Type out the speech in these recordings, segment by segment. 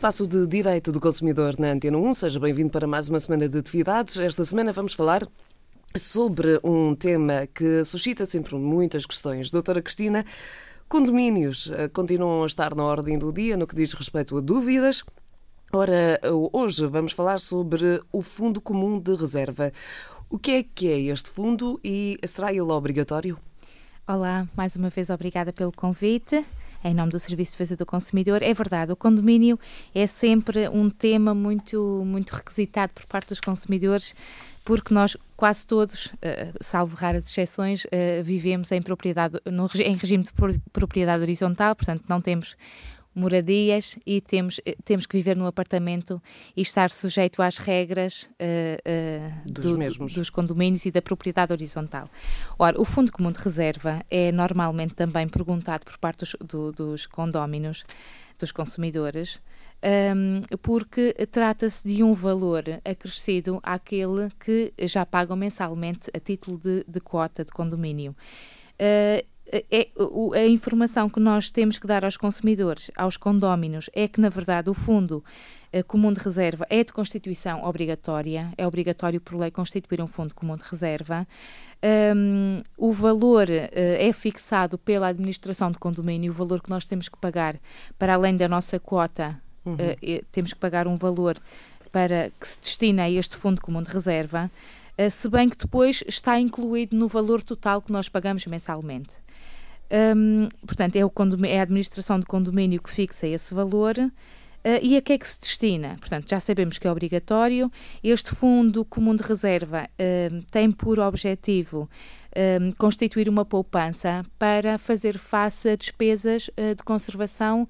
Espaço de Direito do Consumidor na Antena 1. Seja bem-vindo para mais uma semana de atividades. Esta semana vamos falar sobre um tema que suscita sempre muitas questões. Doutora Cristina, condomínios eh, continuam a estar na ordem do dia no que diz respeito a dúvidas. Ora, hoje vamos falar sobre o Fundo Comum de Reserva. O que é que é este fundo e será ele obrigatório? Olá, mais uma vez obrigada pelo convite em nome do Serviço de Defesa do Consumidor. É verdade, o condomínio é sempre um tema muito, muito requisitado por parte dos consumidores, porque nós quase todos, uh, salvo raras exceções, uh, vivemos em propriedade, em regime de propriedade horizontal, portanto não temos moradias e temos, eh, temos que viver num apartamento e estar sujeito às regras uh, uh, dos, do, dos condomínios e da propriedade horizontal. Ora, o Fundo Comum de Reserva é normalmente também perguntado por parte dos, do, dos condóminos, dos consumidores, um, porque trata-se de um valor acrescido àquele que já pagam mensalmente a título de, de quota de condomínio. Uh, é, a informação que nós temos que dar aos consumidores, aos condóminos, é que, na verdade, o Fundo eh, Comum de Reserva é de constituição obrigatória, é obrigatório por lei constituir um Fundo Comum de Reserva. Um, o valor uh, é fixado pela administração de condomínio, o valor que nós temos que pagar, para além da nossa quota, uhum. uh, temos que pagar um valor para que se destina a este Fundo Comum de Reserva. Se bem que depois está incluído no valor total que nós pagamos mensalmente. Um, portanto, é, o é a administração de condomínio que fixa esse valor. Uh, e a que é que se destina? Portanto, já sabemos que é obrigatório. Este Fundo Comum de Reserva uh, tem por objetivo uh, constituir uma poupança para fazer face a despesas uh, de conservação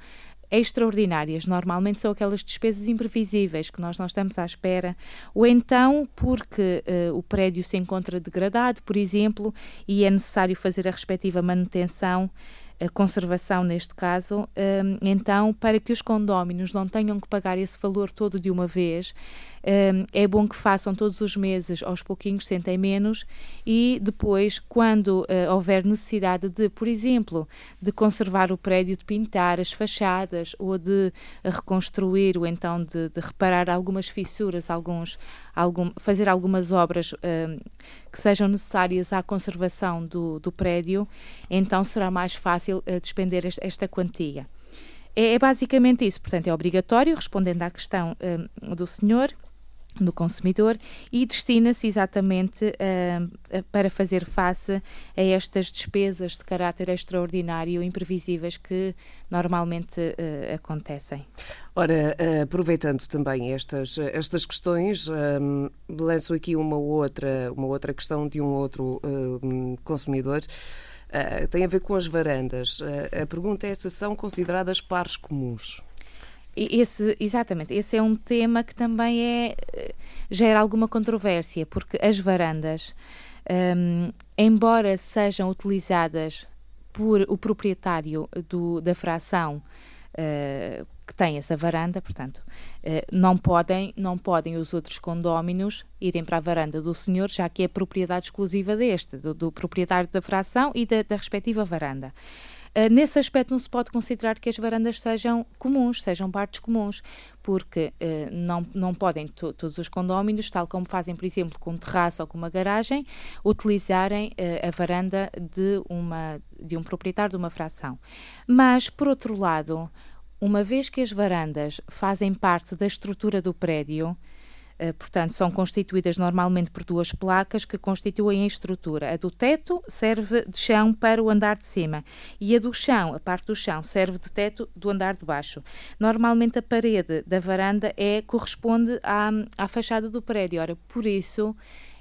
extraordinárias. Normalmente são aquelas despesas imprevisíveis que nós não estamos à espera, ou então porque uh, o prédio se encontra degradado, por exemplo, e é necessário fazer a respectiva manutenção a conservação neste caso, um, então para que os condóminos não tenham que pagar esse valor todo de uma vez, um, é bom que façam todos os meses, aos pouquinhos, sentem menos e depois, quando uh, houver necessidade de, por exemplo, de conservar o prédio, de pintar as fachadas ou de reconstruir ou então de, de reparar algumas fissuras, alguns, algum, fazer algumas obras um, que sejam necessárias à conservação do, do prédio, então será mais fácil uh, despender esta quantia. É, é, basicamente isso, portanto, é obrigatório, respondendo à questão um, do senhor do consumidor e destina-se exatamente uh, para fazer face a estas despesas de caráter extraordinário imprevisíveis que normalmente uh, acontecem. Ora, uh, aproveitando também estas, estas questões, um, lanço aqui uma outra, uma outra questão de um outro consumidor. Uh, tem a ver com as varandas. A pergunta é se são consideradas pares comuns. Esse, exatamente, esse é um tema que também é, gera alguma controvérsia, porque as varandas, um, embora sejam utilizadas por o proprietário do, da fração uh, que tem essa varanda, portanto, uh, não, podem, não podem os outros condóminos irem para a varanda do senhor, já que é propriedade exclusiva deste, do, do proprietário da fração e da, da respectiva varanda. Uh, nesse aspecto, não se pode considerar que as varandas sejam comuns, sejam partes comuns, porque uh, não, não podem todos os condóminos, tal como fazem, por exemplo, com um terraço ou com uma garagem, utilizarem uh, a varanda de, uma, de um proprietário de uma fração. Mas, por outro lado, uma vez que as varandas fazem parte da estrutura do prédio, eh, portanto, são constituídas normalmente por duas placas que constituem a estrutura. A do teto serve de chão para o andar de cima e a do chão, a parte do chão, serve de teto do andar de baixo. Normalmente a parede da varanda é, corresponde à, à fachada do prédio. Ora, por isso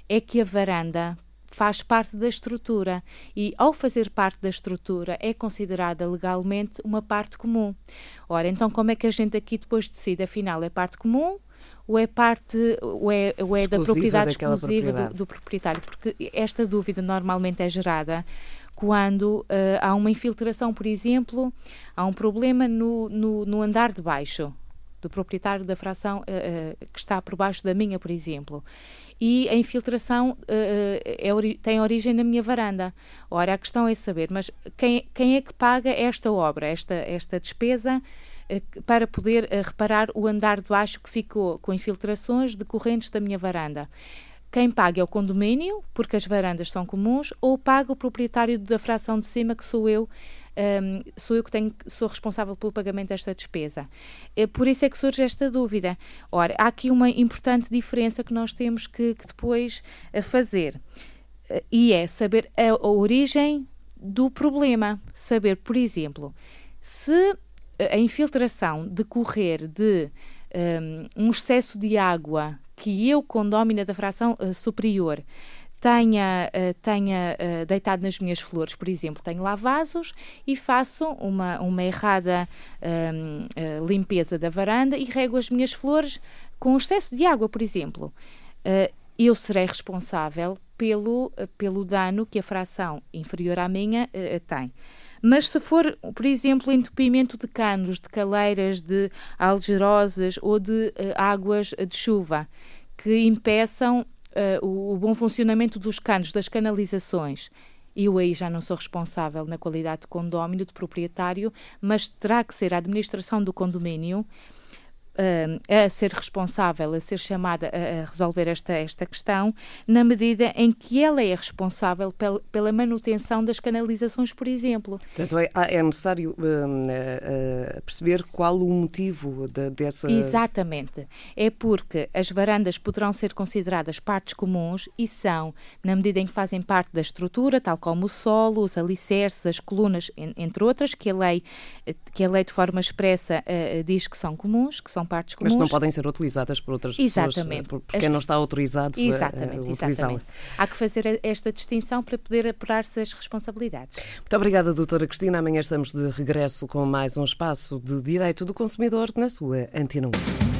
é que a varanda faz parte da estrutura e, ao fazer parte da estrutura, é considerada legalmente uma parte comum. Ora, então como é que a gente aqui depois decide? Afinal, é parte comum ou é parte ou é, ou é da propriedade exclusiva propriedade. Do, do, proprietário? Porque esta dúvida normalmente é gerada quando uh, há uma infiltração, por exemplo, há um problema no, no, no andar de baixo do proprietário da fração uh, uh, que está por baixo da minha, por exemplo. E a infiltração uh, é ori tem origem na minha varanda. Ora, a questão é saber, mas quem, quem é que paga esta obra, esta, esta despesa para poder reparar o andar de baixo que ficou com infiltrações decorrentes da minha varanda. Quem paga é o condomínio, porque as varandas são comuns, ou paga o proprietário da fração de cima, que sou eu, um, sou eu que tenho, sou responsável pelo pagamento desta despesa. É, por isso é que surge esta dúvida. Ora, há aqui uma importante diferença que nós temos que, que depois fazer, e é saber a, a origem do problema. Saber, por exemplo, se a infiltração decorrer de um, um excesso de água que eu, condómina da fração uh, superior, tenha, uh, tenha uh, deitado nas minhas flores, por exemplo, tenho lá vasos e faço uma, uma errada uh, limpeza da varanda e rego as minhas flores com excesso de água, por exemplo. eu serei responsável pelo, pelo dano que a fração inferior à minha tem. Mas se for, por exemplo, entupimento de canos, de caleiras, de algerosas ou de uh, águas de chuva que impeçam uh, o, o bom funcionamento dos canos, das canalizações, eu aí já não sou responsável na qualidade de condómino, de proprietário, mas terá que ser a administração do condomínio a ser responsável, a ser chamada a, resolver esta, esta questão, na medida em que ela é responsável pel, pela manutenção das canalizações, por exemplo. Portanto, é, é necessário uh, uh, perceber qual o motivo de, dessa. Exatamente. É porque as varandas poderão ser consideradas partes comuns e são, na medida em que fazem parte da estrutura, tal como o solo, os alicerces, as colunas, entre outras, que a lei, que a lei de forma expressa uh, diz que são comuns, que são partes comuns. Mas não podem ser utilizadas por outras exatamente. pessoas, porque não está autorizado exatamente, a utilizá-la. Há que fazer esta distinção para poder apurar-se as responsabilidades. Muito obrigada, doutora Cristina. Amanhã estamos de regresso com mais um espaço de Direito do Consumidor na sua Antena 1.